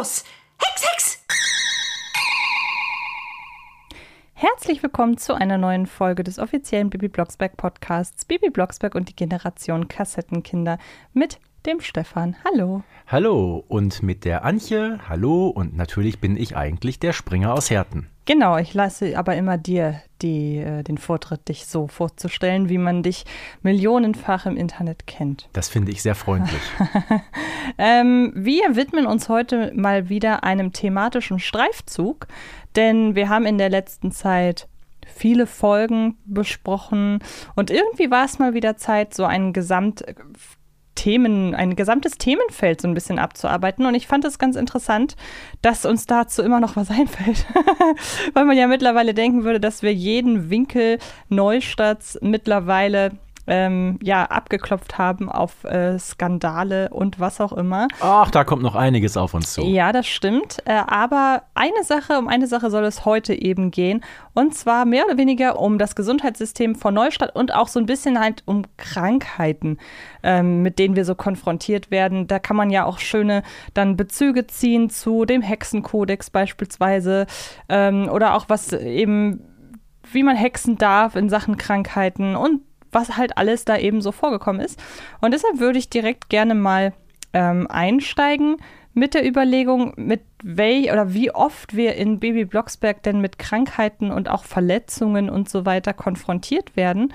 los. Hex, Hex! Herzlich willkommen zu einer neuen Folge des offiziellen Bibi Blocksberg Podcasts Bibi Blocksberg und die Generation Kassettenkinder mit dem Stefan. Hallo. Hallo und mit der Antje. Hallo und natürlich bin ich eigentlich der Springer aus Herten. Genau, ich lasse aber immer dir die, äh, den Vortritt, dich so vorzustellen, wie man dich millionenfach im Internet kennt. Das finde ich sehr freundlich. ähm, wir widmen uns heute mal wieder einem thematischen Streifzug, denn wir haben in der letzten Zeit viele Folgen besprochen und irgendwie war es mal wieder Zeit, so einen Gesamt Themen, ein gesamtes Themenfeld so ein bisschen abzuarbeiten. Und ich fand es ganz interessant, dass uns dazu immer noch was einfällt. Weil man ja mittlerweile denken würde, dass wir jeden Winkel Neustadts mittlerweile ähm, ja, abgeklopft haben auf äh, Skandale und was auch immer. Ach, da kommt noch einiges auf uns zu. Ja, das stimmt. Äh, aber eine Sache, um eine Sache soll es heute eben gehen. Und zwar mehr oder weniger um das Gesundheitssystem von Neustadt und auch so ein bisschen halt um Krankheiten, ähm, mit denen wir so konfrontiert werden. Da kann man ja auch schöne dann Bezüge ziehen zu dem Hexenkodex beispielsweise ähm, oder auch was eben wie man hexen darf in Sachen Krankheiten und was halt alles da eben so vorgekommen ist. Und deshalb würde ich direkt gerne mal ähm, einsteigen mit der Überlegung, mit welch oder wie oft wir in Baby Blocksberg denn mit Krankheiten und auch Verletzungen und so weiter konfrontiert werden.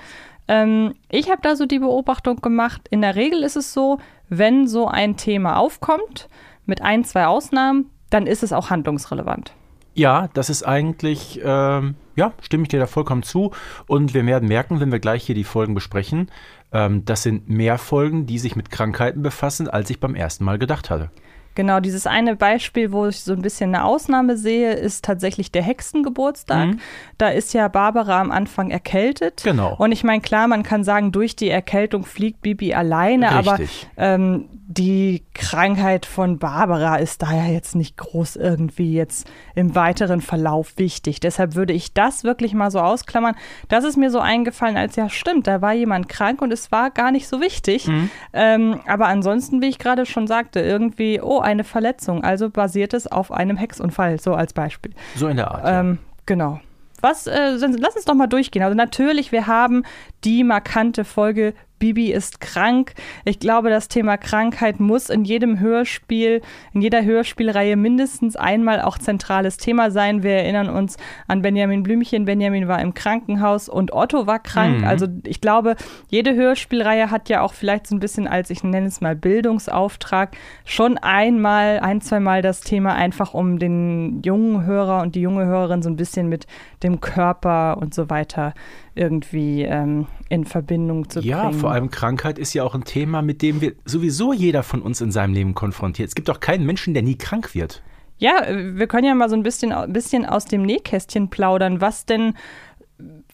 Ähm, ich habe da so die Beobachtung gemacht, in der Regel ist es so, wenn so ein Thema aufkommt, mit ein, zwei Ausnahmen, dann ist es auch handlungsrelevant. Ja, das ist eigentlich, ähm, ja, stimme ich dir da vollkommen zu. Und wir werden merken, wenn wir gleich hier die Folgen besprechen, ähm, das sind mehr Folgen, die sich mit Krankheiten befassen, als ich beim ersten Mal gedacht hatte. Genau, dieses eine Beispiel, wo ich so ein bisschen eine Ausnahme sehe, ist tatsächlich der Hexengeburtstag. Mhm. Da ist ja Barbara am Anfang erkältet. Genau. Und ich meine, klar, man kann sagen, durch die Erkältung fliegt Bibi alleine, Richtig. aber ähm, die Krankheit von Barbara ist da ja jetzt nicht groß irgendwie jetzt im weiteren Verlauf wichtig. Deshalb würde ich das wirklich mal so ausklammern. Das ist mir so eingefallen, als ja stimmt, da war jemand krank und es war gar nicht so wichtig. Mhm. Ähm, aber ansonsten, wie ich gerade schon sagte, irgendwie, oh, eine Verletzung. Also basiert es auf einem Hexunfall, so als Beispiel. So in der Art. Ähm, ja. Genau. Was, äh, lass uns doch mal durchgehen. Also natürlich, wir haben die markante Folge Bibi ist krank. Ich glaube, das Thema Krankheit muss in jedem Hörspiel, in jeder Hörspielreihe mindestens einmal auch zentrales Thema sein. Wir erinnern uns an Benjamin Blümchen. Benjamin war im Krankenhaus und Otto war krank. Mhm. Also ich glaube, jede Hörspielreihe hat ja auch vielleicht so ein bisschen als, ich nenne es mal, Bildungsauftrag, schon einmal, ein, zweimal das Thema einfach um den jungen Hörer und die junge Hörerin so ein bisschen mit dem Körper und so weiter irgendwie ähm, in Verbindung zu ja, bringen. Ja, vor allem Krankheit ist ja auch ein Thema, mit dem wir sowieso jeder von uns in seinem Leben konfrontiert. Es gibt auch keinen Menschen, der nie krank wird. Ja, wir können ja mal so ein bisschen, bisschen aus dem Nähkästchen plaudern, was denn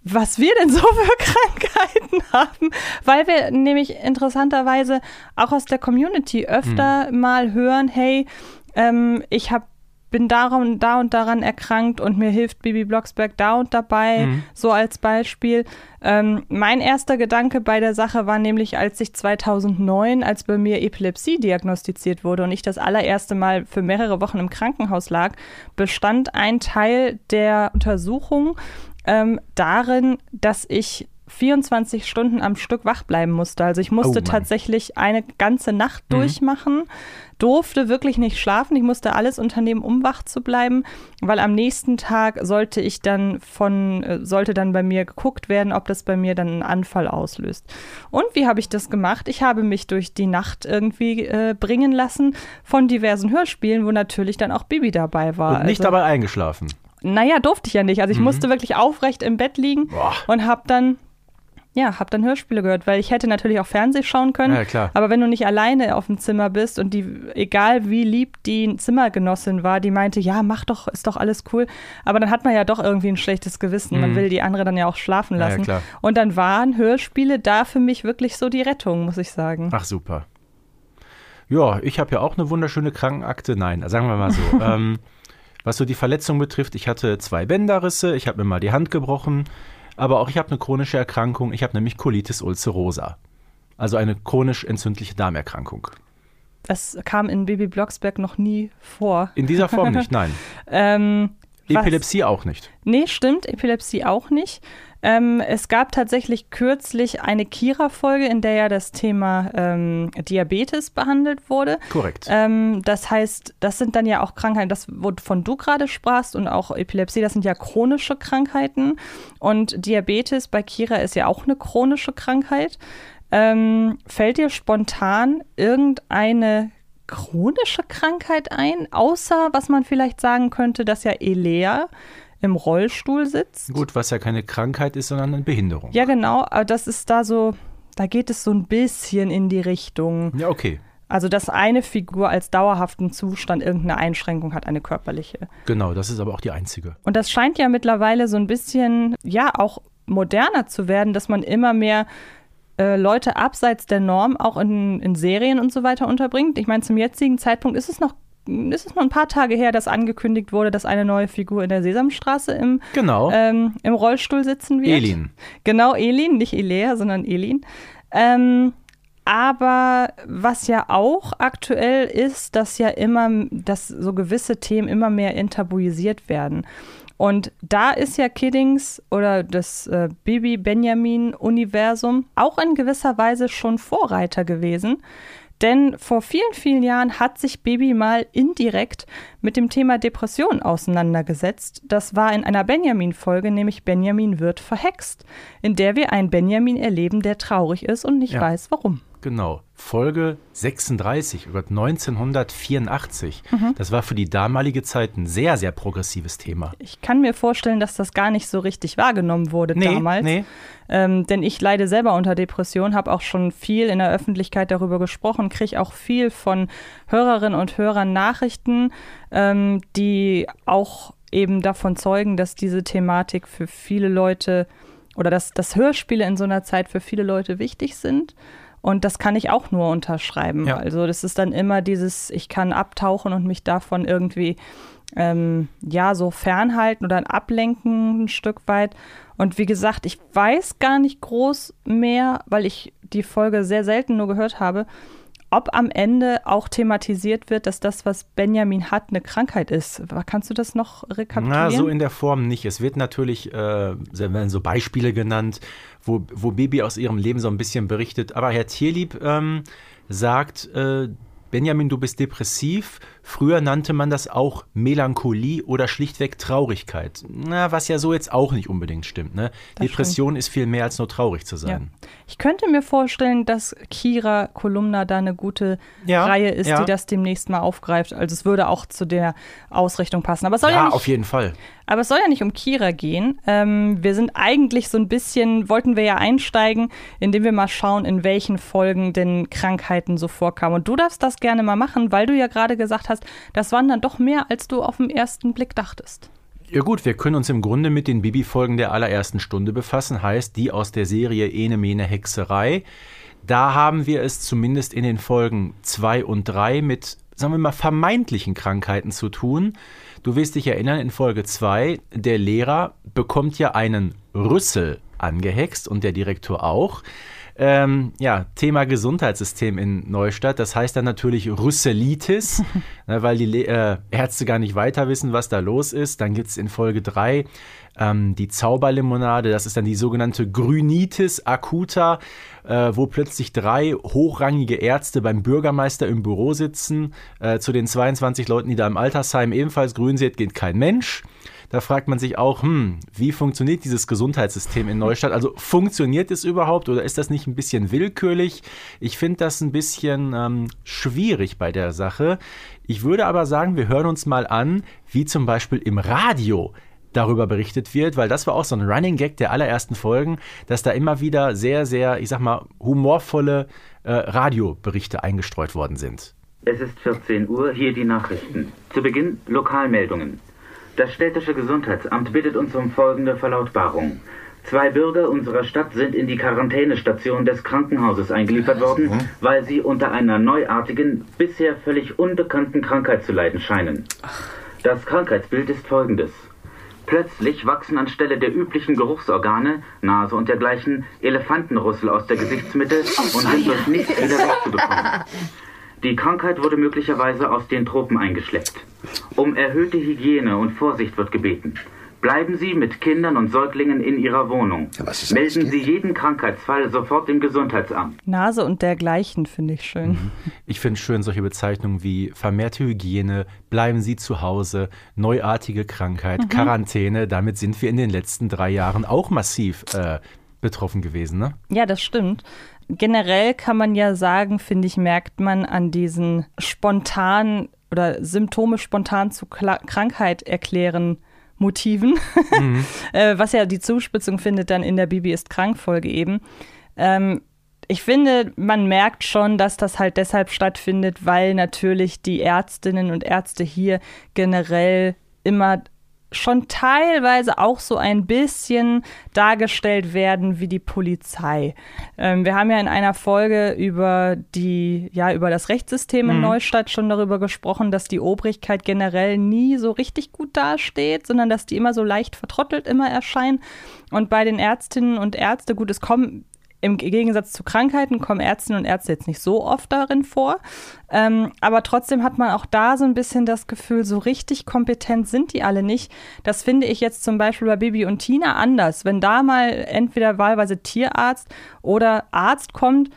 was wir denn so für Krankheiten haben, weil wir nämlich interessanterweise auch aus der Community öfter hm. mal hören, hey, ähm, ich habe bin daran, da und daran erkrankt und mir hilft Bibi Blocksberg da und dabei, mhm. so als Beispiel. Ähm, mein erster Gedanke bei der Sache war nämlich, als ich 2009, als bei mir Epilepsie diagnostiziert wurde und ich das allererste Mal für mehrere Wochen im Krankenhaus lag, bestand ein Teil der Untersuchung ähm, darin, dass ich 24 Stunden am Stück wach bleiben musste. Also ich musste oh tatsächlich eine ganze Nacht mhm. durchmachen, durfte wirklich nicht schlafen. Ich musste alles unternehmen, um wach zu bleiben, weil am nächsten Tag sollte ich dann von, äh, sollte dann bei mir geguckt werden, ob das bei mir dann einen Anfall auslöst. Und wie habe ich das gemacht? Ich habe mich durch die Nacht irgendwie äh, bringen lassen von diversen Hörspielen, wo natürlich dann auch Bibi dabei war. Und nicht also, dabei eingeschlafen. Naja, durfte ich ja nicht. Also ich mhm. musste wirklich aufrecht im Bett liegen Boah. und habe dann ja, hab dann Hörspiele gehört, weil ich hätte natürlich auch Fernseh schauen können. Ja, klar. Aber wenn du nicht alleine auf dem Zimmer bist und die, egal wie lieb die Zimmergenossin war, die meinte, ja, mach doch, ist doch alles cool. Aber dann hat man ja doch irgendwie ein schlechtes Gewissen. Mhm. Man will die andere dann ja auch schlafen lassen. Ja, klar. Und dann waren Hörspiele da für mich wirklich so die Rettung, muss ich sagen. Ach, super. Ja, ich habe ja auch eine wunderschöne Krankenakte. Nein, sagen wir mal so. ähm, was so die Verletzung betrifft, ich hatte zwei Bänderrisse, ich habe mir mal die Hand gebrochen. Aber auch ich habe eine chronische Erkrankung. Ich habe nämlich Colitis ulcerosa. Also eine chronisch entzündliche Darmerkrankung. Das kam in Baby Blocksberg noch nie vor. In dieser Form nicht, nein. ähm, Epilepsie was? auch nicht. Nee, stimmt, Epilepsie auch nicht. Ähm, es gab tatsächlich kürzlich eine Kira-Folge, in der ja das Thema ähm, Diabetes behandelt wurde. Korrekt. Ähm, das heißt, das sind dann ja auch Krankheiten, das, wovon du gerade sprachst und auch Epilepsie, das sind ja chronische Krankheiten. Und Diabetes bei Kira ist ja auch eine chronische Krankheit. Ähm, fällt dir spontan irgendeine chronische Krankheit ein, außer was man vielleicht sagen könnte, dass ja Elea im Rollstuhl sitzt. Gut, was ja keine Krankheit ist, sondern eine Behinderung. Ja, genau, aber das ist da so, da geht es so ein bisschen in die Richtung. Ja, okay. Also, dass eine Figur als dauerhaften Zustand irgendeine Einschränkung hat, eine körperliche. Genau, das ist aber auch die einzige. Und das scheint ja mittlerweile so ein bisschen, ja, auch moderner zu werden, dass man immer mehr äh, Leute abseits der Norm auch in, in Serien und so weiter unterbringt. Ich meine, zum jetzigen Zeitpunkt ist es noch ist es noch ein paar Tage her, dass angekündigt wurde, dass eine neue Figur in der Sesamstraße im, genau. ähm, im Rollstuhl sitzen wird. Elin. Genau, Elin, nicht Elea, sondern Elin. Ähm, aber was ja auch aktuell ist, dass ja immer, dass so gewisse Themen immer mehr enttabuisiert werden. Und da ist ja Kiddings oder das äh, Bibi Benjamin-Universum auch in gewisser Weise schon Vorreiter gewesen. Denn vor vielen, vielen Jahren hat sich Baby mal indirekt mit dem Thema Depression auseinandergesetzt. Das war in einer Benjamin-Folge, nämlich Benjamin wird verhext, in der wir einen Benjamin erleben, der traurig ist und nicht ja. weiß, warum. Genau. Folge 36 über 1984. Mhm. Das war für die damalige Zeit ein sehr, sehr progressives Thema. Ich kann mir vorstellen, dass das gar nicht so richtig wahrgenommen wurde nee, damals. Nee. Ähm, denn ich leide selber unter Depression, habe auch schon viel in der Öffentlichkeit darüber gesprochen, kriege auch viel von Hörerinnen und Hörern Nachrichten, ähm, die auch eben davon zeugen, dass diese Thematik für viele Leute oder dass, dass Hörspiele in so einer Zeit für viele Leute wichtig sind. Und das kann ich auch nur unterschreiben. Ja. Also das ist dann immer dieses, ich kann abtauchen und mich davon irgendwie ähm, ja so fernhalten oder ablenken ein Stück weit. Und wie gesagt, ich weiß gar nicht groß mehr, weil ich die Folge sehr selten nur gehört habe, ob am Ende auch thematisiert wird, dass das, was Benjamin hat, eine Krankheit ist. Kannst du das noch rekapitulieren? Na, so in der Form nicht. Es wird natürlich, äh, werden so Beispiele genannt, wo, wo Baby aus ihrem Leben so ein bisschen berichtet. Aber Herr Tierlieb ähm, sagt, äh, Benjamin, du bist depressiv. Früher nannte man das auch Melancholie oder schlichtweg Traurigkeit. Na, was ja so jetzt auch nicht unbedingt stimmt. Ne? Depression stimmt. ist viel mehr als nur traurig zu sein. Ja. Ich könnte mir vorstellen, dass Kira Kolumna da eine gute ja, Reihe ist, ja. die das demnächst mal aufgreift. Also es würde auch zu der Ausrichtung passen. Aber es soll ja, ja nicht, auf jeden Fall. Aber es soll ja nicht um Kira gehen. Ähm, wir sind eigentlich so ein bisschen, wollten wir ja einsteigen, indem wir mal schauen, in welchen Folgen denn Krankheiten so vorkamen. Und du darfst das gerne mal machen, weil du ja gerade gesagt hast, das waren dann doch mehr, als du auf den ersten Blick dachtest. Ja gut, wir können uns im Grunde mit den Bibi-Folgen der allerersten Stunde befassen, heißt die aus der Serie Ene Mene Hexerei. Da haben wir es zumindest in den Folgen 2 und 3 mit, sagen wir mal, vermeintlichen Krankheiten zu tun. Du wirst dich erinnern, in Folge 2, der Lehrer bekommt ja einen Rüssel angehext und der Direktor auch. Ähm, ja, Thema Gesundheitssystem in Neustadt. Das heißt dann natürlich Rüsselitis, ne, weil die äh, Ärzte gar nicht weiter wissen, was da los ist. Dann gibt es in Folge 3 ähm, die Zauberlimonade. Das ist dann die sogenannte Grünitis acuta, äh, wo plötzlich drei hochrangige Ärzte beim Bürgermeister im Büro sitzen. Äh, zu den 22 Leuten, die da im Altersheim ebenfalls grün sind, geht kein Mensch. Da fragt man sich auch, hm, wie funktioniert dieses Gesundheitssystem in Neustadt? Also funktioniert es überhaupt oder ist das nicht ein bisschen willkürlich? Ich finde das ein bisschen ähm, schwierig bei der Sache. Ich würde aber sagen, wir hören uns mal an, wie zum Beispiel im Radio darüber berichtet wird, weil das war auch so ein Running Gag der allerersten Folgen, dass da immer wieder sehr, sehr, ich sag mal, humorvolle äh, Radioberichte eingestreut worden sind. Es ist 14 Uhr, hier die Nachrichten. Zu Beginn Lokalmeldungen. Das städtische Gesundheitsamt bittet uns um folgende Verlautbarung. Zwei Bürger unserer Stadt sind in die Quarantänestation des Krankenhauses eingeliefert worden, weil sie unter einer neuartigen, bisher völlig unbekannten Krankheit zu leiden scheinen. Das Krankheitsbild ist folgendes. Plötzlich wachsen anstelle der üblichen Geruchsorgane, Nase und dergleichen, Elefantenrüssel aus der Gesichtsmitte und sind durch nichts wieder wegzubekommen. Die Krankheit wurde möglicherweise aus den Tropen eingeschleppt. Um erhöhte Hygiene und Vorsicht wird gebeten. Bleiben Sie mit Kindern und Säuglingen in Ihrer Wohnung. Melden Sie jeden Krankheitsfall sofort dem Gesundheitsamt. Nase und dergleichen finde ich schön. Ich finde schön solche Bezeichnungen wie vermehrte Hygiene, bleiben Sie zu Hause, neuartige Krankheit, Quarantäne. Damit sind wir in den letzten drei Jahren auch massiv äh, betroffen gewesen. Ne? Ja, das stimmt. Generell kann man ja sagen, finde ich, merkt man an diesen spontan oder Symptome spontan zu Kla Krankheit erklären Motiven, äh, was ja die Zuspitzung findet dann in der Bibi ist krank Folge eben. Ähm, ich finde, man merkt schon, dass das halt deshalb stattfindet, weil natürlich die Ärztinnen und Ärzte hier generell immer schon teilweise auch so ein bisschen dargestellt werden wie die Polizei. Ähm, wir haben ja in einer Folge über die, ja, über das Rechtssystem in Neustadt schon darüber gesprochen, dass die Obrigkeit generell nie so richtig gut dasteht, sondern dass die immer so leicht vertrottelt immer erscheinen. Und bei den Ärztinnen und Ärzte, gut, es kommen im Gegensatz zu Krankheiten kommen Ärztinnen und Ärzte jetzt nicht so oft darin vor. Ähm, aber trotzdem hat man auch da so ein bisschen das Gefühl, so richtig kompetent sind die alle nicht. Das finde ich jetzt zum Beispiel bei Bibi und Tina anders. Wenn da mal entweder wahlweise Tierarzt oder Arzt kommt,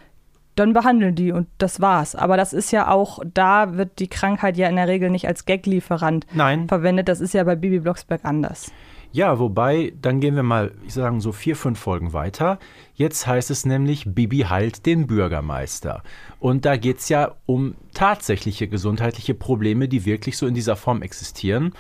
dann behandeln die und das war's. Aber das ist ja auch, da wird die Krankheit ja in der Regel nicht als Gaglieferant Nein. verwendet. Das ist ja bei Bibi Blocksberg anders. Ja, wobei, dann gehen wir mal, ich sagen so vier, fünf Folgen weiter. Jetzt heißt es nämlich, Bibi heilt den Bürgermeister. Und da geht es ja um tatsächliche gesundheitliche Probleme, die wirklich so in dieser Form existieren.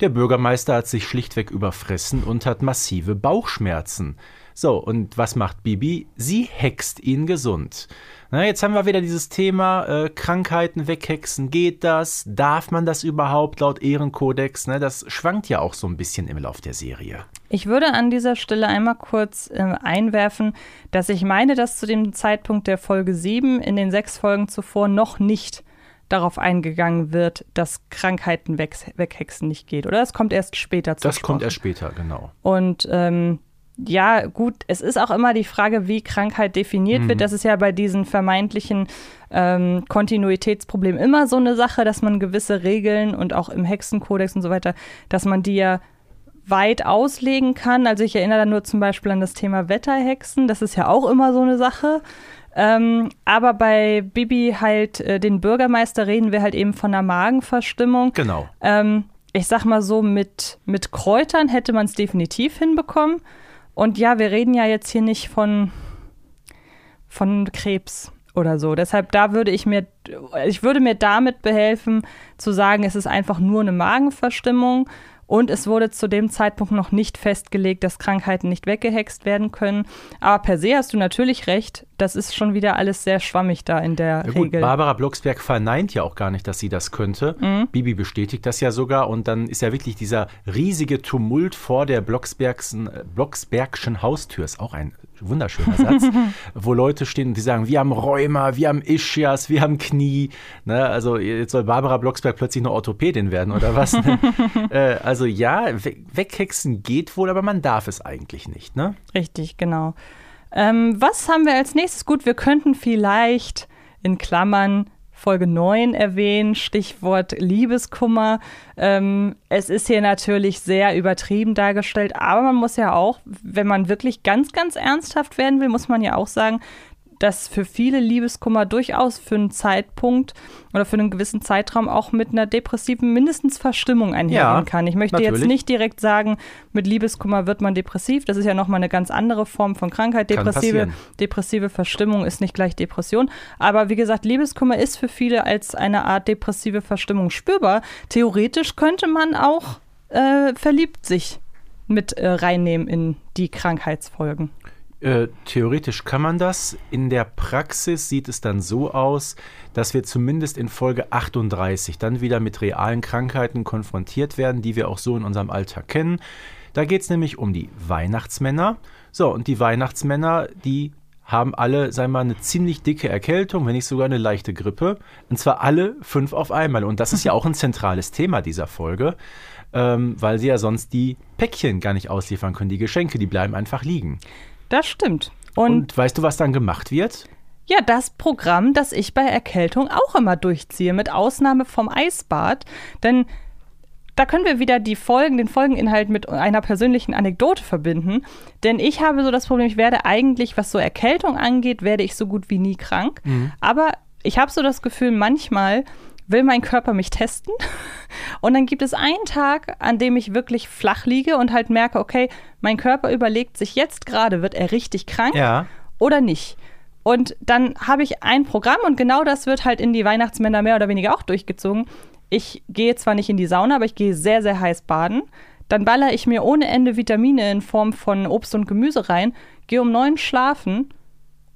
Der Bürgermeister hat sich schlichtweg überfressen und hat massive Bauchschmerzen. So, und was macht Bibi? Sie hext ihn gesund. Na, jetzt haben wir wieder dieses Thema äh, Krankheiten weghexen. Geht das? Darf man das überhaupt laut Ehrenkodex? Ne, das schwankt ja auch so ein bisschen im Lauf der Serie. Ich würde an dieser Stelle einmal kurz äh, einwerfen, dass ich meine, dass zu dem Zeitpunkt der Folge 7 in den sechs Folgen zuvor noch nicht darauf eingegangen wird, dass Krankheiten weg, weghexen nicht geht. Oder das kommt erst später zu Das kommt erst später, genau. Und ähm, ja, gut, es ist auch immer die Frage, wie Krankheit definiert wird. Das ist ja bei diesen vermeintlichen ähm, Kontinuitätsproblemen immer so eine Sache, dass man gewisse Regeln und auch im Hexenkodex und so weiter, dass man die ja weit auslegen kann. Also ich erinnere da nur zum Beispiel an das Thema Wetterhexen. Das ist ja auch immer so eine Sache. Ähm, aber bei Bibi halt äh, den Bürgermeister reden wir halt eben von einer Magenverstimmung. Genau. Ähm, ich sag mal so, mit, mit Kräutern hätte man es definitiv hinbekommen. Und ja, wir reden ja jetzt hier nicht von, von Krebs oder so. Deshalb da würde ich mir, ich würde mir damit behelfen, zu sagen, es ist einfach nur eine Magenverstimmung. Und es wurde zu dem Zeitpunkt noch nicht festgelegt, dass Krankheiten nicht weggehext werden können. Aber per se hast du natürlich recht. Das ist schon wieder alles sehr schwammig da in der Ja, gut, Regel. Barbara Blocksberg verneint ja auch gar nicht, dass sie das könnte. Mhm. Bibi bestätigt das ja sogar und dann ist ja wirklich dieser riesige Tumult vor der Blocksbergschen, äh, Blocksbergschen Haustür, ist auch ein wunderschöner Satz, wo Leute stehen und die sagen, wir haben Rheuma, wir haben Ischias, wir haben Knie. Ne? Also jetzt soll Barbara Blocksberg plötzlich eine Orthopädin werden oder was? Ne? äh, also ja, we weghexen geht wohl, aber man darf es eigentlich nicht. Ne? Richtig, genau. Ähm, was haben wir als nächstes? Gut, wir könnten vielleicht in Klammern Folge 9 erwähnen, Stichwort Liebeskummer. Ähm, es ist hier natürlich sehr übertrieben dargestellt, aber man muss ja auch, wenn man wirklich ganz, ganz ernsthaft werden will, muss man ja auch sagen, dass für viele Liebeskummer durchaus für einen Zeitpunkt oder für einen gewissen Zeitraum auch mit einer depressiven mindestens Verstimmung einhergehen Ja, kann. Ich möchte jetzt natürlich. nicht direkt sagen, mit Liebeskummer wird man depressiv. Das ist ja nochmal eine ganz andere Form von Krankheit. Depressive, depressive Verstimmung ist nicht gleich Depression. Aber wie gesagt, Liebeskummer ist für viele als eine Art depressive Verstimmung spürbar. Theoretisch könnte man auch äh, verliebt sich mit äh, reinnehmen in die Krankheitsfolgen. Äh, theoretisch kann man das. In der Praxis sieht es dann so aus, dass wir zumindest in Folge 38 dann wieder mit realen Krankheiten konfrontiert werden, die wir auch so in unserem Alltag kennen. Da geht es nämlich um die Weihnachtsmänner. So, und die Weihnachtsmänner, die haben alle, sagen wir mal, eine ziemlich dicke Erkältung, wenn nicht sogar eine leichte Grippe. Und zwar alle fünf auf einmal. Und das ist ja auch ein zentrales Thema dieser Folge, ähm, weil sie ja sonst die Päckchen gar nicht ausliefern können. Die Geschenke, die bleiben einfach liegen. Das stimmt. Und, Und weißt du, was dann gemacht wird? ja, das Programm, das ich bei Erkältung auch immer durchziehe, mit Ausnahme vom Eisbad. Denn da können wir wieder die Folgen, den Folgeninhalt mit einer persönlichen Anekdote verbinden. Denn ich habe so das Problem, ich werde eigentlich, was so Erkältung angeht, werde ich so gut wie nie krank. Aber ich habe so das Gefühl, manchmal will mein Körper mich testen. Und dann gibt es einen Tag, an dem ich wirklich flach liege und halt merke, okay, mein Körper überlegt sich jetzt gerade, wird er richtig krank Ja. oder nicht. Und dann habe ich ein Programm und genau das wird halt in die Weihnachtsmänner mehr oder weniger auch durchgezogen. Ich gehe zwar nicht in die Sauna, aber ich gehe sehr, sehr heiß baden. Dann baller ich mir ohne Ende Vitamine in Form von Obst und Gemüse rein, gehe um neun schlafen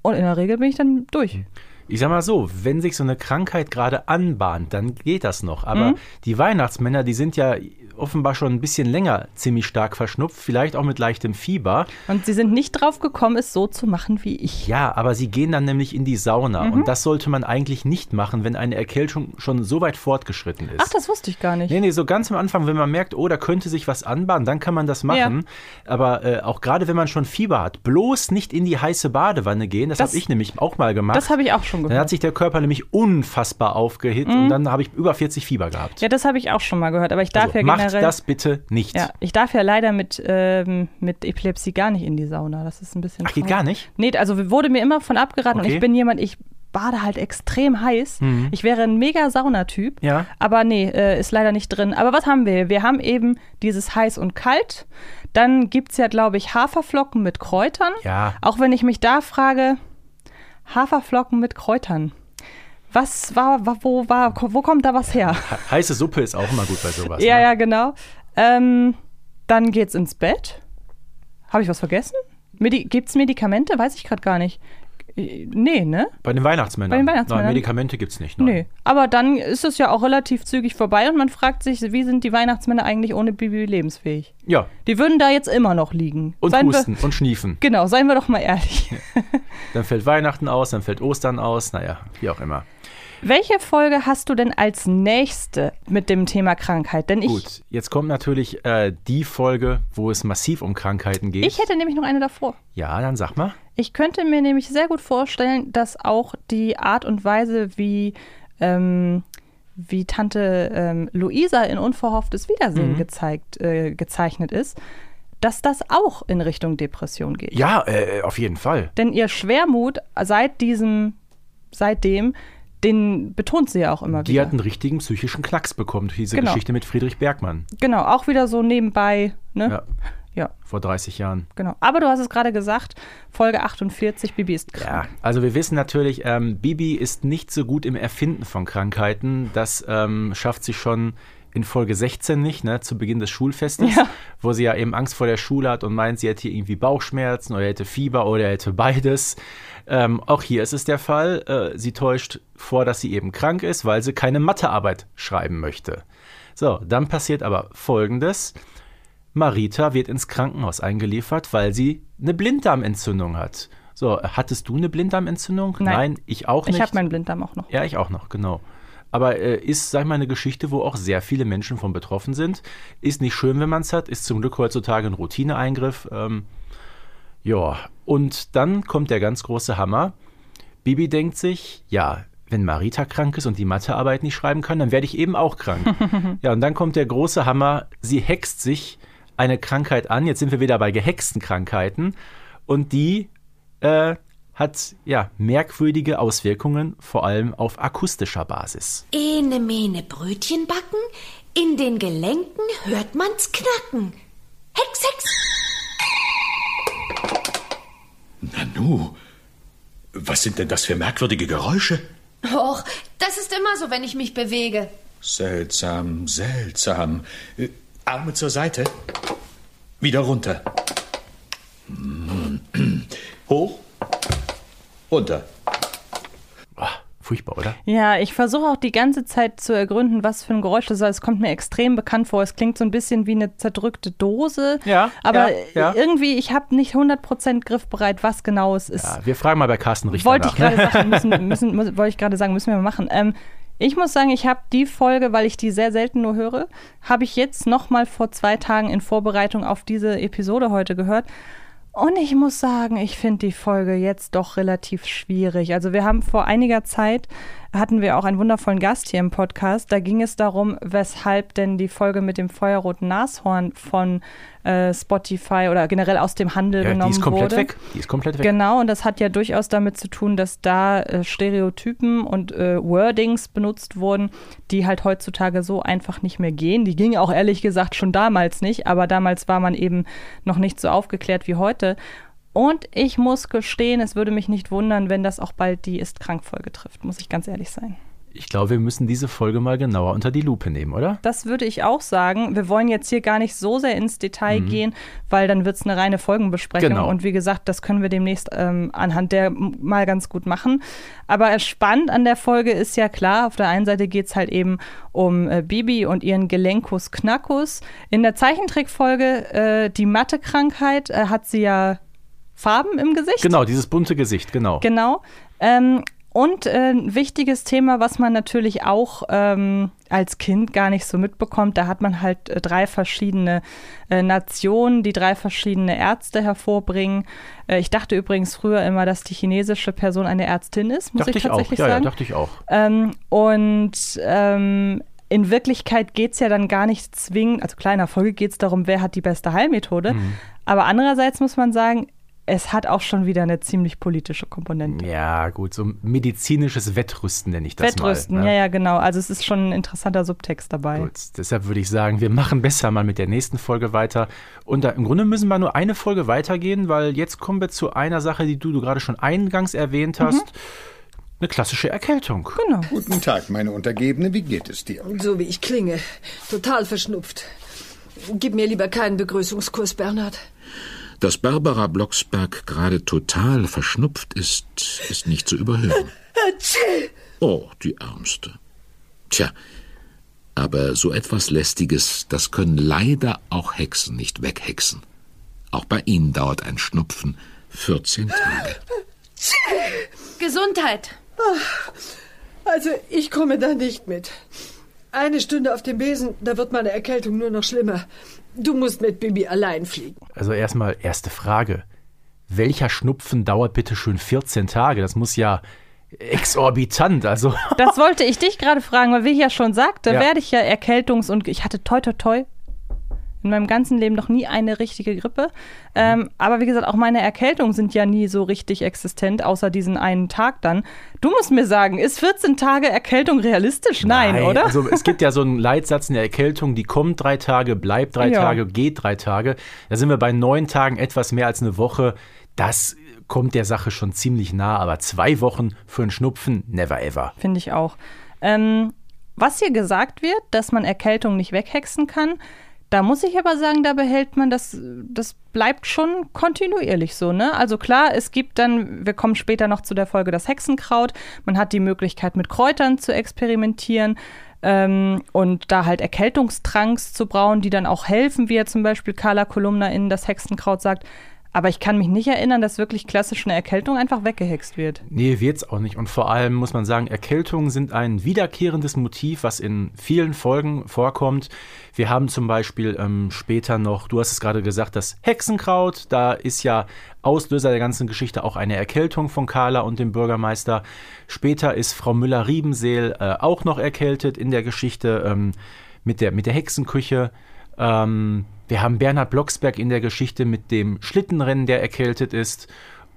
und in der Regel bin ich dann durch. Ich sag mal so, wenn sich so eine Krankheit gerade anbahnt, dann geht das noch. Aber Mhm. die Weihnachtsmänner, die sind ja offenbar schon ein bisschen länger ziemlich stark verschnupft, vielleicht auch mit leichtem Fieber. Und sie sind nicht drauf gekommen, es so zu machen wie ich. Ja, aber sie gehen dann nämlich in die Sauna. Mhm. Und das sollte man eigentlich nicht machen, wenn eine Erkältung schon so weit fortgeschritten ist. Ach, das wusste ich gar nicht. Nee, nee, so ganz am Anfang, wenn man merkt, oh, da könnte sich was anbahnen, dann kann man das machen. Aber äh, auch gerade wenn man schon Fieber hat, bloß nicht in die heiße Badewanne gehen. Das, Das- habe ich nämlich auch mal gemacht. Das habe ich auch schon dann gehört. hat sich der Körper nämlich unfassbar aufgehitzt und dann habe ich über 40 Fieber gehabt. Ja, das habe ich auch schon mal gehört, aber ich darf also, ja macht generell. das bitte nicht. Ja, ich darf ja leider mit, ähm, mit Epilepsie gar nicht in die Sauna. Das ist ein bisschen. Ach, geht gar nicht? Nee, also wurde mir immer von abgeraten und Okay. ich bin jemand, ich bade halt extrem heiß. Ich wäre ein mega Saunatyp. Ja. Aber nee, äh, ist leider nicht drin. Aber was haben wir? Wir haben eben dieses heiß und kalt. Dann gibt es ja, glaube ich, Haferflocken mit Kräutern. Ja. Auch wenn ich mich da frage, Haferflocken mit Kräutern. Was war, wa- wo war, wo kommt da was her? He- Heiße Suppe ist auch immer gut bei sowas. Ja, ne? ja, genau. Ähm, dann geht's ins Bett. Habe ich was vergessen? Medi gibt's Medikamente? Weiß ich gerade gar nicht. Äh, Nee, ne? Bei den Weihnachtsmännern. Bei den Weihnachtsmännern? Nein, Medikamente gibt es nicht. Nein. Nee. Aber dann ist es ja auch relativ zügig vorbei und man fragt sich, wie sind die Weihnachtsmänner eigentlich ohne Bibi lebensfähig? Ja, Die würden da jetzt immer noch liegen. und seien husten Wir, und schniefen. genau, seien wir doch mal ehrlich. Dann fällt Weihnachten aus, dann fällt Ostern aus, naja, wie auch immer. Welche Folge hast du denn als nächste mit dem Thema Krankheit? Denn ich, Gut, jetzt kommt natürlich äh, die Folge, wo es massiv um Krankheiten geht. ich hätte nämlich noch eine davor. ja, dann sag mal. Ich könnte mir nämlich sehr gut vorstellen, dass auch die Art und Weise, wie, ähm, wie Tante ähm, Luisa in Unverhofftes Wiedersehen gezeigt, äh, gezeichnet ist, dass das auch in Richtung Depression geht. Ja, äh, auf jeden Fall. Denn ihr Schwermut seit diesem, seitdem, den betont sie ja auch immer Die wieder. hat einen richtigen psychischen Klacks bekommen durch diese Genau. Geschichte mit Friedrich Bergmann. genau, auch wieder so nebenbei, ne? Ja, ja vor 30 Jahren. genau. Aber du hast es gerade gesagt, Folge 48, Bibi ist Ja, krank. also wir wissen natürlich, ähm, Bibi ist nicht so gut im Erfinden von Krankheiten. Das ähm, schafft sie schon in Folge 16 nicht, ne, zu Beginn des Schulfestes, Ja. wo sie ja eben Angst vor der Schule hat und meint, sie hätte irgendwie Bauchschmerzen oder hätte Fieber oder hätte beides. Ähm, auch hier ist es der Fall. Äh, sie täuscht vor, dass sie eben krank ist, weil sie keine Mathearbeit schreiben möchte. So, dann passiert aber Folgendes. Marita wird ins Krankenhaus eingeliefert, weil sie eine Blinddarmentzündung hat. So, hattest du eine Blinddarmentzündung? Nein. ich auch nicht. Ich habe meinen Blinddarm auch noch. ja, ich auch noch, genau. Aber äh, ist, sag ich mal, eine Geschichte, wo auch sehr viele Menschen von betroffen sind. Ist nicht schön, wenn man es hat. Ist zum Glück heutzutage ein Routineeingriff. Ähm, ja, und dann kommt der ganz große Hammer. Bibi denkt sich, ja, wenn Marita krank ist und die Mathearbeit nicht schreiben kann, dann werde ich eben auch krank. ja, und dann kommt der große Hammer. Sie hext sich eine Krankheit an. Jetzt sind wir wieder bei gehexten Krankheiten. Und die äh, hat ja merkwürdige Auswirkungen, vor allem auf akustischer Basis. Ene mene Brötchen backen, in den Gelenken hört man's knacken. Hex, Hex! Nanu, was sind denn das für merkwürdige Geräusche? Och, das ist immer so, wenn ich mich bewege. Seltsam, seltsam. Äh, Arme zur Seite. Wieder runter. Hm. Hoch. Runter. Boah, furchtbar, oder? Ja, ich versuche auch die ganze Zeit zu ergründen, was für ein Geräusch das ist. Es kommt mir extrem bekannt vor. Es klingt so ein bisschen wie eine zerdrückte Dose. Ja, Aber ja, ja. irgendwie, ich habe nicht 100% griffbereit, was genau es ist. Ja, wir fragen mal bei Carsten Richter wollte ich ne? gerade sagen, müssen, müssen, muss, wollte ich gerade sagen, müssen wir mal machen. Ähm, ich muss sagen, ich habe die Folge, weil ich die sehr selten nur höre, habe ich jetzt noch mal vor zwei Tagen in Vorbereitung auf diese Episode heute gehört. Und ich muss sagen, ich finde die Folge jetzt doch relativ schwierig. Also wir haben vor einiger Zeit hatten wir auch einen wundervollen Gast hier im Podcast. Da ging es darum, weshalb denn die Folge mit dem feuerroten Nashorn von äh, Spotify oder generell aus dem Handel Ja, genommen die ist komplett wurde. weg. Die ist komplett weg. Genau, und das hat ja durchaus damit zu tun, dass da äh, Stereotypen und äh, Wordings benutzt wurden, die halt heutzutage so einfach nicht mehr gehen. Die gingen auch ehrlich gesagt schon damals nicht, aber damals war man eben noch nicht so aufgeklärt wie heute. Und ich muss gestehen, es würde mich nicht wundern, wenn das auch bald die Ist-Krank-Folge trifft, muss ich ganz ehrlich sein. Ich glaube, wir müssen diese Folge mal genauer unter die Lupe nehmen, oder? Das würde ich auch sagen. Wir wollen jetzt hier gar nicht so sehr ins Detail gehen, weil dann wird es eine reine Folgenbesprechung. Genau. Und wie gesagt, das können wir demnächst ähm, anhand der mal ganz gut machen. Aber spannend an der Folge ist ja klar, auf der einen Seite geht es halt eben um äh, Bibi und ihren Gelenkus Knackus. In der Zeichentrickfolge, äh, die Mathe-Krankheit, äh, hat sie ja Farben im Gesicht. Genau, dieses bunte Gesicht, genau. Genau. Ähm, und äh, ein wichtiges Thema, was man natürlich auch ähm, als Kind gar nicht so mitbekommt, da hat man halt äh, drei verschiedene äh, Nationen, die drei verschiedene Ärzte hervorbringen. Äh, ich dachte übrigens früher immer, dass die chinesische Person eine Ärztin ist, muss dachte ich ich auch. tatsächlich Ja, ja, sagen. dachte ich auch. Ähm, und ähm, in Wirklichkeit geht es ja dann gar nicht zwingend, also kleiner Folge geht es darum, wer hat die beste Heilmethode. Mhm. Aber andererseits muss man sagen, es hat auch schon wieder eine ziemlich politische Komponente. Ja, gut, so medizinisches Wettrüsten nenne ich das Wettrüsten, mal. ne? ja, ja, genau. Also es ist schon ein interessanter Subtext dabei. Gut, deshalb würde ich sagen, wir machen besser mal mit der nächsten Folge weiter. Und da, im Grunde müssen wir nur eine Folge weitergehen, weil jetzt kommen wir zu einer Sache, die du, du gerade schon eingangs erwähnt hast. Eine klassische Erkältung. Genau. Guten Tag, meine Untergebene. Wie geht es dir? So wie ich klinge. Total verschnupft. Gib mir lieber keinen Begrüßungskurs, Bernhard. Dass Barbara Blocksberg gerade total verschnupft ist, ist nicht zu überhören. Oh, die Ärmste. Tja, aber so etwas Lästiges, das können leider auch Hexen nicht weghexen. Auch bei ihnen dauert ein Schnupfen 14 Tage. Gesundheit. Also, ich komme da nicht mit. Eine Stunde auf dem Besen, da wird meine Erkältung nur noch schlimmer. Du musst mit Bibi allein fliegen. Also erstmal erste Frage. Welcher Schnupfen dauert bitte schön 14 Tage? Das muss ja exorbitant, also Das wollte ich dich gerade fragen, weil wie ich ja schon sagte, Ja. werde ich ja Erkältungs- und ich hatte toi toi toi in meinem ganzen Leben noch nie eine richtige Grippe. Ähm, aber wie gesagt, auch meine Erkältungen sind ja nie so richtig existent, außer diesen einen Tag dann. Du musst mir sagen, ist 14 Tage Erkältung realistisch? Nein, oder? Also es gibt ja so einen Leitsatz in der Erkältung, die kommt drei Tage, bleibt drei Ja. Tage, geht drei Tage. Da sind wir bei neun Tagen etwas mehr als eine Woche. Das kommt der Sache schon ziemlich nah, aber zwei Wochen für einen Schnupfen, never ever. Finde ich auch. Ähm, was hier gesagt wird, dass man Erkältung nicht weghexen kann, da muss ich aber sagen, da behält man das, das bleibt schon kontinuierlich so, ne? Also klar, es gibt dann, wir kommen später noch zu der Folge das Hexenkraut, man hat die Möglichkeit mit Kräutern zu experimentieren ähm, und da halt Erkältungstranks zu brauen, die dann auch helfen, wie ja zum Beispiel Carla Kolumna in das Hexenkraut sagt. Aber ich kann mich nicht erinnern, dass wirklich klassisch eine Erkältung einfach weggehext wird. Nee, wird's auch nicht. Und vor allem muss man sagen, Erkältungen sind ein wiederkehrendes Motiv, was in vielen Folgen vorkommt. Wir haben zum Beispiel ähm, später noch, du hast es gerade gesagt, das Hexenkraut. Da ist ja Auslöser der ganzen Geschichte auch eine Erkältung von Carla und dem Bürgermeister. Später ist Frau Müller-Riebenseel äh, auch noch erkältet in der Geschichte ähm, mit, der, mit der Hexenküche. Ähm, wir haben Bernhard Blocksberg in der Geschichte mit dem Schlittenrennen, der erkältet ist.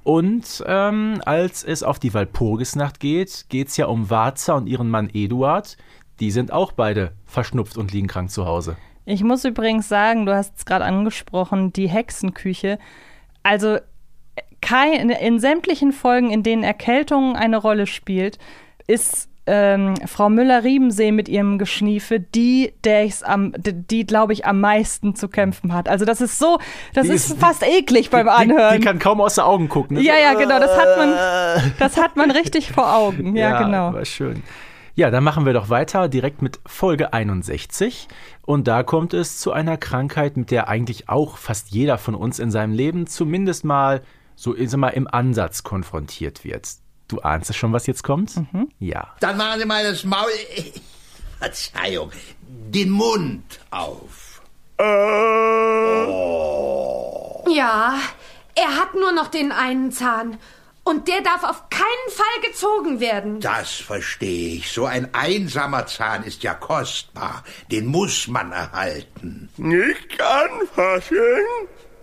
Und ähm, als es auf die Walpurgisnacht geht, geht es ja um Warzer und ihren Mann Eduard. Die sind auch beide verschnupft und liegen krank zu Hause. Ich muss übrigens sagen, du hast es gerade angesprochen, die Hexenküche. Also kein, in sämtlichen Folgen, in denen Erkältung eine Rolle spielt, ist ähm, Frau Müller-Riebensee mit ihrem Geschniefe die, der ich's am, die, die glaube ich, am meisten zu kämpfen hat. Also das ist so, das Die ist, ist- fast eklig beim Die, Anhören. die kann kaum aus den Augen gucken. ne? ja, ja, genau, das hat man, das hat man richtig vor Augen. Ja, genau. War schön. Ja, dann machen wir doch weiter direkt mit Folge 61. Und da kommt es zu einer Krankheit, mit der eigentlich auch fast jeder von uns in seinem Leben zumindest mal so ich sag mal, im Ansatz konfrontiert wird. Du ahnst es schon, was jetzt kommt? Mhm. Ja. Dann machen Sie mal das Maul. Verzeihung. Den Mund auf. Ja, Er hat nur noch den einen Zahn. Und der darf auf keinen Fall gezogen werden. Das verstehe ich. So ein einsamer Zahn ist ja kostbar. Den muss man erhalten. Nicht anfassen?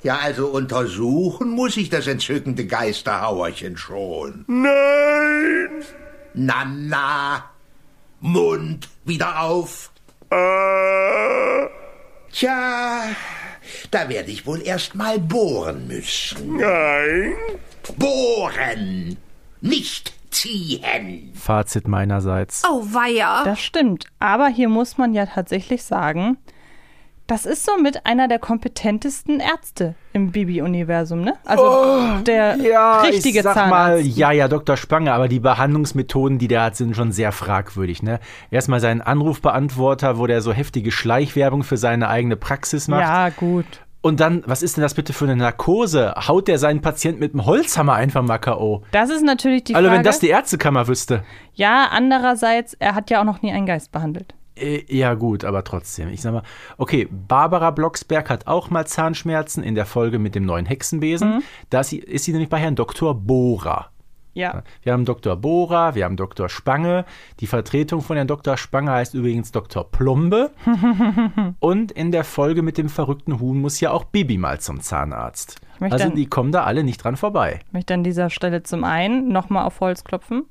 Ja, also untersuchen muss ich das entzückende Geisterhauerchen schon. Nein. Na, na. Mund wieder auf. Äh. Tja, da werde ich wohl erst mal bohren müssen. Nein. Bohren, nicht ziehen. Fazit meinerseits. Oh, weia. Das stimmt. Aber hier muss man ja tatsächlich sagen, das ist somit einer der kompetentesten Ärzte im Bibi-Universum, ne? Also der richtige Oh, ich sag Zahnarzt. mal, ja, ja, Dr. Spange, aber die Behandlungsmethoden, die der hat, sind schon sehr fragwürdig, ne? Erstmal seinen Anrufbeantworter, wo der so heftige Schleichwerbung für seine eigene Praxis macht. Ja, gut. Und dann, was ist denn das bitte für eine Narkose? Haut der seinen Patienten mit dem Holzhammer einfach mal K.O.? Das ist natürlich die Also, Frage. wenn das die Ärztekammer wüsste. ja, andererseits, er hat ja auch noch nie einen Geist behandelt. Äh, Ja, gut, aber trotzdem. Ich sag mal, okay, Barbara Blocksberg hat auch mal Zahnschmerzen in der Folge mit dem neuen Hexenbesen. Da ist sie, ist sie nämlich bei Herrn Dr. Bohrer. Ja. Wir haben Dr. Bohrer, wir haben Dr. Spange. Die Vertretung von Herrn Dr. Spange heißt übrigens Dr. Plombe. Und in der Folge mit dem verrückten Huhn muss ja auch Bibi mal zum Zahnarzt. Also dann- die kommen da alle nicht dran vorbei. Ich möchte an dieser Stelle zum einen nochmal auf Holz klopfen.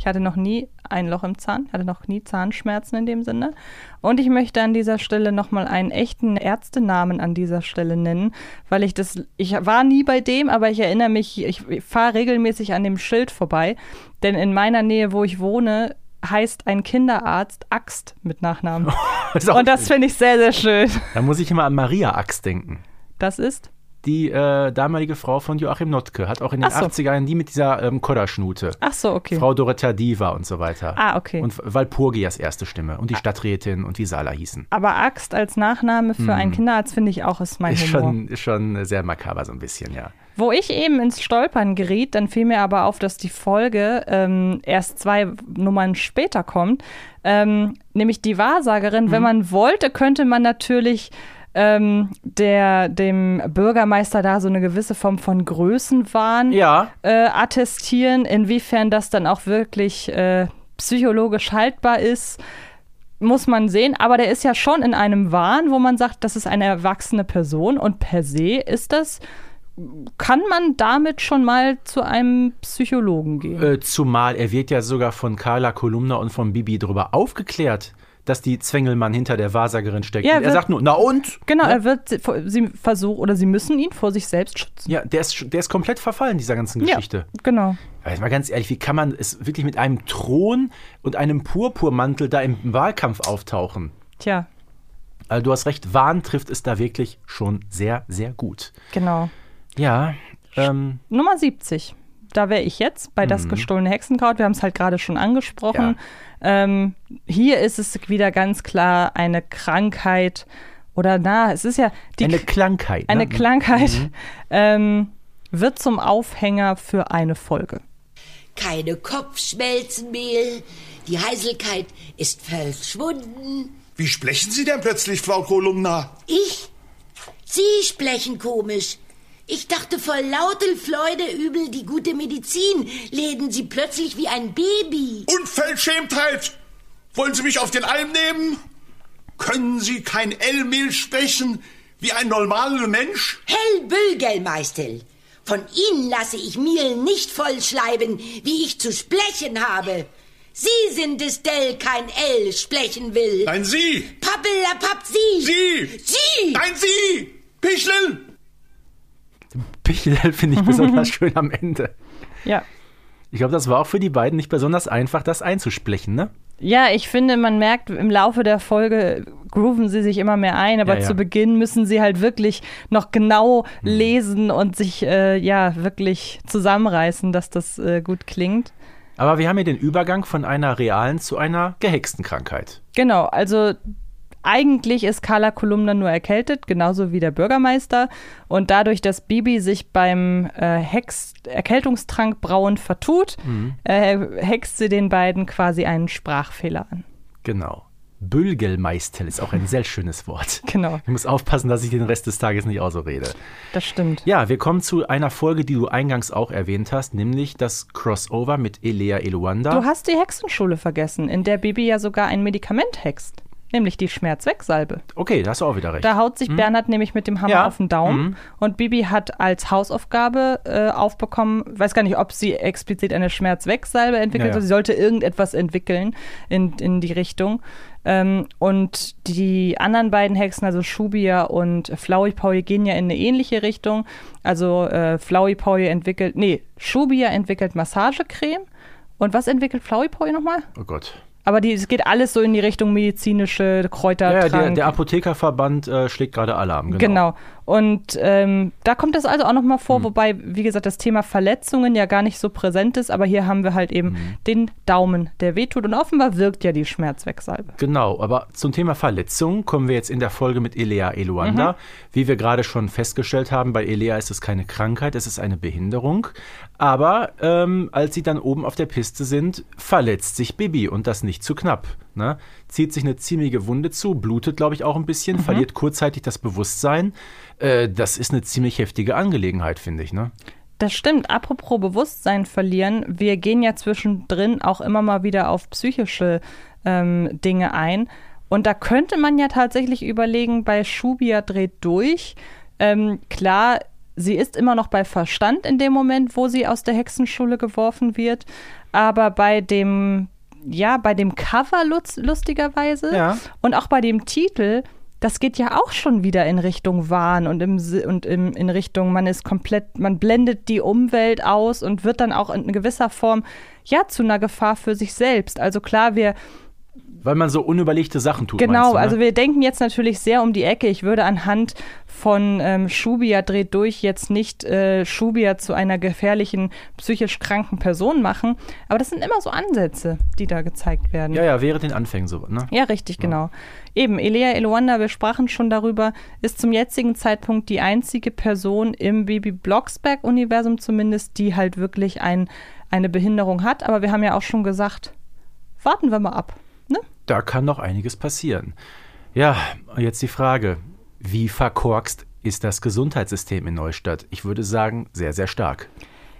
Ich hatte noch nie ein Loch im Zahn, hatte noch nie Zahnschmerzen in dem Sinne. Und ich möchte an dieser Stelle nochmal einen echten Ärztenamen an dieser Stelle nennen, weil ich das, ich war nie bei dem, aber ich erinnere mich, ich fahre regelmäßig an dem Schild vorbei, denn in meiner Nähe, wo ich wohne, heißt ein Kinderarzt Axt mit Nachnamen. Auch Und das finde ich sehr, sehr schön. Da muss ich immer an Maria Axt denken. Das ist? Die äh, damalige Frau von Joachim Notke hat auch in den Ach so. 80ern die mit dieser ähm, Kodderschnute. Ach so, okay. Frau Dorothea Diva und so weiter. Ah, okay. Und Walpurgias erste Stimme und die Stadträtin und wie alle hießen. Aber Axt als Nachname für einen Kinderarzt finde ich auch ist mein Ist Humor. schon, ist schon sehr makaber so ein bisschen, ja. Wo ich eben ins Stolpern geriet, dann fiel mir aber auf, dass die Folge ähm, erst zwei Nummern später kommt, ähm, nämlich die Wahrsagerin. Mhm. Wenn man wollte, könnte man natürlich ähm, der, dem Bürgermeister da so eine gewisse Form von Größenwahn Ja. äh, attestieren. Inwiefern das dann auch wirklich äh, psychologisch haltbar ist, muss man sehen. Aber der ist ja schon in einem Wahn, wo man sagt, das ist eine erwachsene Person und per se ist das kann man damit schon mal zu einem Psychologen gehen. Äh, zumal er wird ja sogar von Carla Kolumna und von Bibi darüber aufgeklärt, dass die Zwängelmann hinter der Wahrsagerin steckt. Ja, er wird- sagt nur, na und? Genau, Ne? er wird sie- versuchen oder sie müssen ihn vor sich selbst schützen. Ja, der ist, der ist komplett verfallen, dieser ganzen Ja, Geschichte. genau. Aber jetzt mal ganz ehrlich, wie kann man es wirklich mit einem Thron und einem Purpurmantel da im Wahlkampf auftauchen? Tja, Also du hast recht, Wahn trifft es da wirklich schon sehr, sehr gut. genau. Ja, ähm, Nummer 70. Da wäre ich jetzt bei das gestohlene Hexenkraut. Wir haben es halt gerade schon angesprochen. Ähm, hier ist es wieder ganz klar eine Krankheit oder na, es ist ja die eine Krankheit. eine ne? Krankheit ähm, wird zum Aufhänger für eine Folge. Keine Kopfschmelzenmehl. Die Heiselkeit ist verschwunden. Wie sprechen Sie denn plötzlich, Frau Kolumna? Ich? Sie sprechen komisch. Ich dachte vor lauter Freude übel die gute Medizin. Läden Sie plötzlich wie ein Baby. Unverschämtheit! Wollen Sie mich auf den Alm nehmen? Können Sie kein L-Mehl sprechen wie ein normaler Mensch? Hell Bülgelmeister. Von Ihnen lasse ich mir nicht vollschleiben, wie ich zu sprechen habe. Sie sind es, der kein L sprechen will. Nein, Sie! Pappelapapp, Sie! Sie! Sie! Nein, Sie! Pichel! Pichel finde ich besonders schön am Ende. Ja. Ich glaube, das war auch für die beiden nicht besonders einfach, das einzusprechen, ne? Ja, ich finde, man merkt im Laufe der Folge grooven sie sich immer mehr ein, aber Ja, ja. zu Beginn müssen sie halt wirklich noch genau lesen und sich äh, ja wirklich zusammenreißen, dass das äh, gut klingt. Aber wir haben hier den Übergang von einer realen zu einer gehexten Krankheit. Genau, also eigentlich ist Carla Kolumna nur erkältet, genauso wie der Bürgermeister. Und dadurch, dass Bibi sich beim äh, Hex Erkältungstrank brauen vertut, äh, hext sie den beiden quasi einen Sprachfehler an. Genau. Bülgelmeistel ist auch ein sehr schönes Wort. Genau. Ich muss aufpassen, dass ich den Rest des Tages nicht auch so rede. Das stimmt. Ja, wir kommen zu einer Folge, die du eingangs auch erwähnt hast, nämlich das Crossover mit Elea Eluanda. Du hast die Hexenschule vergessen, in der Bibi ja sogar ein Medikament hext. Nämlich die Schmerzwegsalbe. Okay, da hast du auch wieder recht. Da haut sich Hm? Bernhard nämlich mit dem Hammer Ja. auf den Daumen. Mhm. Und Bibi hat als Hausaufgabe äh, aufbekommen, weiß gar nicht, ob sie explizit eine Schmerzwegsalbe entwickelt, Ja, ja. sie sollte irgendetwas entwickeln in, in die Richtung. Ähm, und die anderen beiden Hexen, also Shubia und Flowey Powy, gehen ja in eine ähnliche Richtung. Also äh, Flowey Powy entwickelt, nee, Shubia entwickelt Massagecreme. Und was entwickelt Flowey Powy nochmal? Oh Gott. Aber die, es geht alles so in die Richtung medizinische Ja, Kräutertrank. ja, der, der Apothekerverband äh, schlägt gerade Alarm. Genau. Genau. Und ähm, da kommt das also auch nochmal vor, wobei, wie gesagt, das Thema Verletzungen ja gar nicht so präsent ist, aber hier haben wir halt eben den Daumen, der wehtut und offenbar wirkt ja die Schmerzwegsalbe. Genau, aber zum Thema Verletzung kommen wir jetzt in der Folge mit Elea Eluanda. Mhm. Wie wir gerade schon festgestellt haben, bei Elea ist es keine Krankheit, es ist eine Behinderung. Aber ähm, als sie dann oben auf der Piste sind, verletzt sich Bibi und das nicht zu knapp. Ne? Zieht sich eine ziemliche Wunde zu, blutet, glaube ich, auch ein bisschen, Mhm. verliert kurzzeitig das Bewusstsein. Äh, das ist eine ziemlich heftige Angelegenheit, finde ich. Ne? Das stimmt. Apropos Bewusstsein verlieren, wir gehen ja zwischendrin auch immer mal wieder auf psychische ähm, Dinge ein. Und da könnte man ja tatsächlich überlegen, bei Shubia dreht durch. Ähm, klar, sie ist immer noch bei Verstand in dem Moment, wo sie aus der Hexenschule geworfen wird. Aber bei dem, ja, bei dem Cover lustigerweise Ja. und auch bei dem Titel, das geht ja auch schon wieder in Richtung Wahn und, im, und im, in Richtung, man ist komplett, man blendet die Umwelt aus und wird dann auch in gewisser Form ja zu einer Gefahr für sich selbst. Also klar, wir Weil man so unüberlegte Sachen tut. Genau, du, ne? also wir denken jetzt natürlich sehr um die Ecke. Ich würde anhand von ähm, Schubia dreht durch jetzt nicht äh, Schubia zu einer gefährlichen, psychisch kranken Person machen. Aber das sind immer so Ansätze, die da gezeigt werden. Ja, ja, während den Anfängen so. Ne? Ja, richtig, genau. Eben, Elea Eluanda, wir sprachen schon darüber, ist zum jetzigen Zeitpunkt die einzige Person im Baby Blocksberg-Universum zumindest, die halt wirklich ein, eine Behinderung hat. Aber wir haben ja auch schon gesagt, warten wir mal ab. Da kann noch einiges passieren. Ja, jetzt die Frage, wie verkorkst ist das Gesundheitssystem in Neustadt? Ich würde sagen, sehr, sehr stark.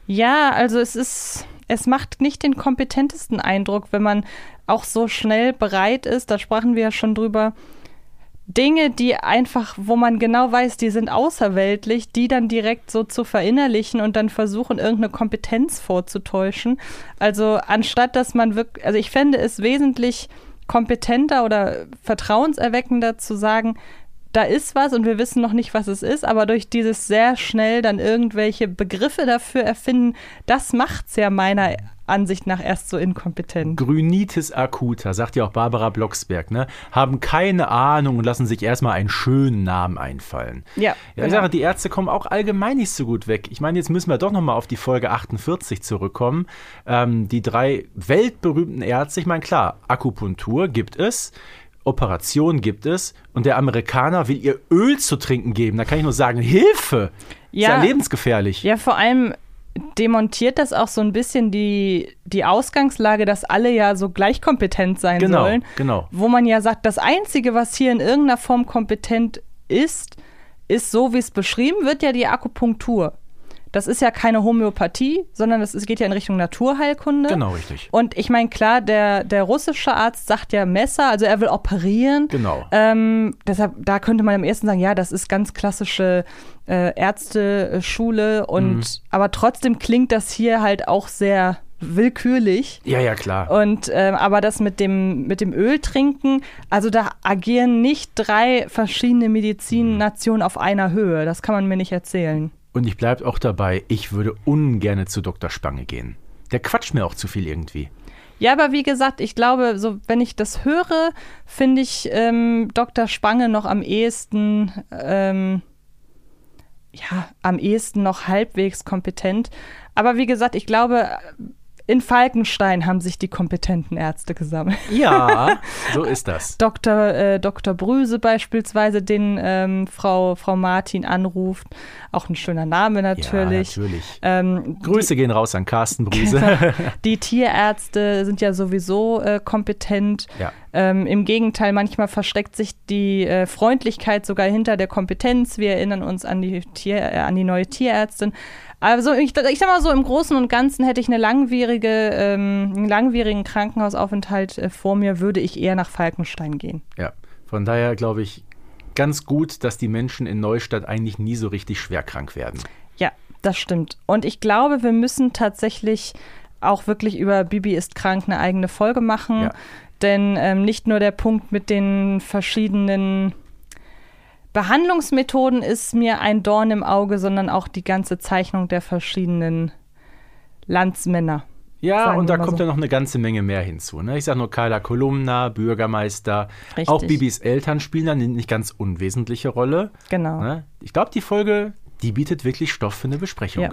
Ja, also es ist, es macht nicht den kompetentesten Eindruck, wenn man auch so schnell bereit ist, da sprachen wir ja schon drüber, Dinge, die einfach, wo man genau weiß, die sind außerweltlich, die dann direkt so zu verinnerlichen und dann versuchen, irgendeine Kompetenz vorzutäuschen. Also anstatt, dass man wirklich, also ich fände es wesentlich kompetenter oder vertrauenserweckender zu sagen, da ist was und wir wissen noch nicht, was es ist, aber durch dieses sehr schnell dann irgendwelche Begriffe dafür erfinden, das macht's ja meiner Ansicht nach erst so inkompetent. Grünitis acuta, sagt ja auch Barbara Blocksberg, ne? Haben keine Ahnung und lassen sich erstmal einen schönen Namen einfallen. Ja, Ja, ich genau. sage, die Ärzte kommen auch allgemein nicht so gut weg. Ich meine, jetzt müssen wir doch nochmal auf die Folge 48 zurückkommen. Ähm, die drei weltberühmten Ärzte, ich meine, klar, Akupunktur gibt es, Operation gibt es und der Amerikaner will ihr Öl zu trinken geben. Da kann ich nur sagen, Hilfe! Ist ja Ja. lebensgefährlich. Ja, vor allem demontiert das auch so ein bisschen die, die Ausgangslage, dass alle ja so gleich kompetent sein Genau, sollen. genau. Wo man ja sagt, das Einzige, was hier in irgendeiner Form kompetent ist, ist so, wie es beschrieben wird, ja die Akupunktur. Das ist ja keine Homöopathie, sondern es es geht ja in Richtung Naturheilkunde. Genau, richtig. Und ich meine, klar, der, der russische Arzt sagt ja Messer, also er will operieren. Genau. Ähm, deshalb, da könnte man am ersten sagen, ja, das ist ganz klassische äh, Ärzteschule und Mhm. aber trotzdem klingt das hier halt auch sehr willkürlich. Ja, ja, klar. Und ähm, aber das mit dem mit dem Öl trinken, also da agieren nicht drei verschiedene Medizinnationen auf einer Höhe. Das kann man mir nicht erzählen. Und ich bleibe auch dabei, ich würde ungerne zu Dr. Spange gehen. Der quatscht mir auch zu viel irgendwie. Ja, aber wie gesagt, ich glaube, so wenn ich das höre, finde ich ähm, Dr. Spange noch am ehesten, ähm, ja, am ehesten noch halbwegs kompetent. Aber wie gesagt, ich glaube, in Falkenstein haben sich die kompetenten Ärzte gesammelt. Ja, so ist das. Dr. Äh, Dr. Brüse beispielsweise, den ähm, Frau, Frau Martin anruft. Auch ein schöner Name natürlich. Ja, natürlich. Ähm, Grüße die, gehen raus an Carsten Brüse. Genau. die Tierärzte sind ja sowieso äh, kompetent. Ja. Ähm, Im Gegenteil, manchmal versteckt sich die äh, Freundlichkeit sogar hinter der Kompetenz. Wir erinnern uns an die, Tier, äh, an die neue Tierärztin. Also ich, ich sag mal so, im Großen und Ganzen hätte ich eine langwierige, ähm, einen langwierigen Krankenhausaufenthalt äh, vor mir, würde ich eher nach Falkenstein gehen. Ja, von daher glaube ich ganz gut, dass die Menschen in Neustadt eigentlich nie so richtig schwer krank werden. Ja, das stimmt. Und ich glaube, wir müssen tatsächlich auch wirklich über Bibi ist krank eine eigene Folge machen. Ja. Denn ähm, nicht nur der Punkt mit den verschiedenen Behandlungsmethoden ist mir ein Dorn im Auge, sondern auch die ganze Zeichnung der verschiedenen Landsmänner. Ja, und da kommt so. ja noch eine ganze Menge mehr hinzu. Ne? Ich sage nur Carla Kolumna, Bürgermeister, Richtig. auch Bibis Eltern spielen da eine nicht ganz unwesentliche Rolle. Genau. Ne? Ich glaube, die Folge, die bietet wirklich Stoff für eine Besprechung. Ja.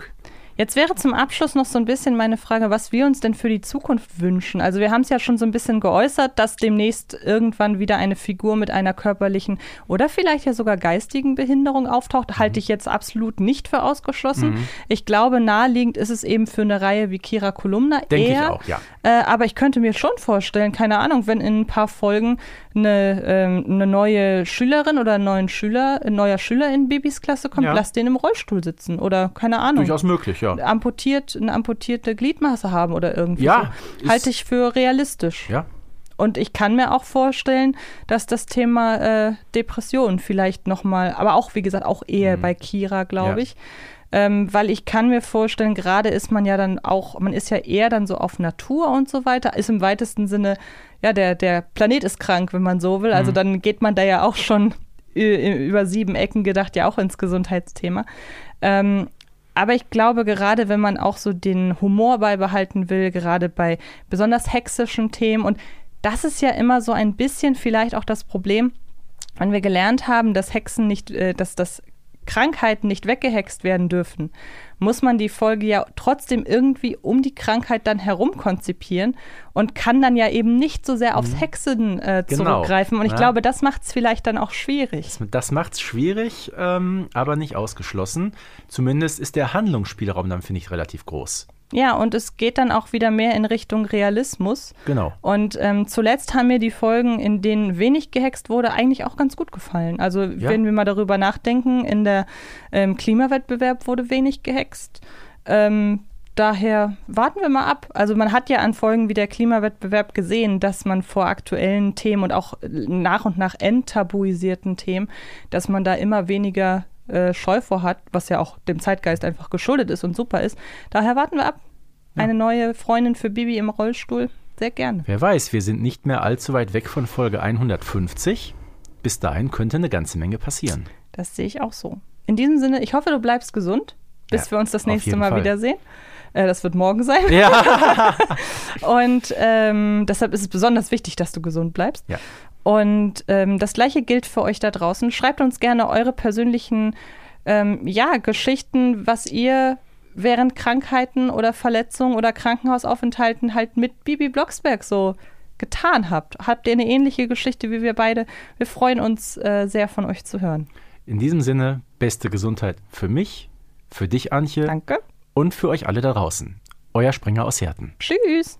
Jetzt wäre zum Abschluss noch so ein bisschen meine Frage, was wir uns denn für die Zukunft wünschen. Also wir haben es ja schon so ein bisschen geäußert, dass demnächst irgendwann wieder eine Figur mit einer körperlichen oder vielleicht ja sogar geistigen Behinderung auftaucht. Mhm. Halte ich jetzt absolut nicht für ausgeschlossen. Mhm. Ich glaube, naheliegend ist es eben für eine Reihe wie Kira Kolumna Denke eher. Ich auch, ja. Äh, aber ich könnte mir schon vorstellen, keine Ahnung, wenn in ein paar Folgen eine, ähm, eine neue Schülerin oder einen neuen Schüler, ein neuer Schüler in Babys Klasse kommt, ja. lass den im Rollstuhl sitzen oder keine Ahnung. Durchaus möglich, ja. Amputiert, eine amputierte Gliedmaße haben oder irgendwie ja, so. Halte ich für realistisch. Ja. Und ich kann mir auch vorstellen, dass das Thema äh, Depression vielleicht nochmal, aber auch, wie gesagt, auch eher mhm. bei Kira, glaube ja. ich. Ähm, weil ich kann mir vorstellen, gerade ist man ja dann auch, man ist ja eher dann so auf Natur und so weiter, ist im weitesten Sinne ja, der, der Planet ist krank, wenn man so will. Also mhm. dann geht man da ja auch schon über sieben Ecken gedacht, ja auch ins Gesundheitsthema. Ähm, aber ich glaube, gerade wenn man auch so den Humor beibehalten will, gerade bei besonders hexischen Themen, und das ist ja immer so ein bisschen vielleicht auch das Problem, wenn wir gelernt haben, dass Hexen nicht, äh, dass das Krankheiten nicht weggehext werden dürfen, muss man die Folge ja trotzdem irgendwie um die Krankheit dann herum konzipieren und kann dann ja eben nicht so sehr aufs mhm. Hexen äh, genau. zurückgreifen. Und ich ja. glaube, das macht es vielleicht dann auch schwierig. Das, das macht es schwierig, ähm, aber nicht ausgeschlossen. Zumindest ist der Handlungsspielraum dann, finde ich, relativ groß. Ja, und es geht dann auch wieder mehr in Richtung Realismus. Genau. Und ähm, zuletzt haben mir die Folgen, in denen wenig gehext wurde, eigentlich auch ganz gut gefallen. Also ja. wenn wir mal darüber nachdenken, in der ähm, Klimawettbewerb wurde wenig gehext. Ähm, daher warten wir mal ab. Also man hat ja an Folgen wie der Klimawettbewerb gesehen, dass man vor aktuellen Themen und auch nach und nach enttabuisierten Themen, dass man da immer weniger äh, Scheu vor hat, was ja auch dem Zeitgeist einfach geschuldet ist und super ist. Daher warten wir ab. Ja. Eine neue Freundin für Bibi im Rollstuhl. Sehr gerne. Wer weiß, wir sind nicht mehr allzu weit weg von Folge 150. Bis dahin könnte eine ganze Menge passieren. Das sehe ich auch so. In diesem Sinne, ich hoffe, du bleibst gesund, bis ja, wir uns das nächste Mal Fall. wiedersehen. Äh, das wird morgen sein. Ja. und ähm, deshalb ist es besonders wichtig, dass du gesund bleibst. Ja. Und ähm, das gleiche gilt für euch da draußen. Schreibt uns gerne eure persönlichen ähm, ja, Geschichten, was ihr während Krankheiten oder Verletzungen oder Krankenhausaufenthalten halt mit Bibi Blocksberg so getan habt. Habt ihr eine ähnliche Geschichte wie wir beide? Wir freuen uns äh, sehr von euch zu hören. In diesem Sinne, beste Gesundheit für mich, für dich, Antje. Danke. Und für euch alle da draußen. Euer Springer aus Herten. Tschüss.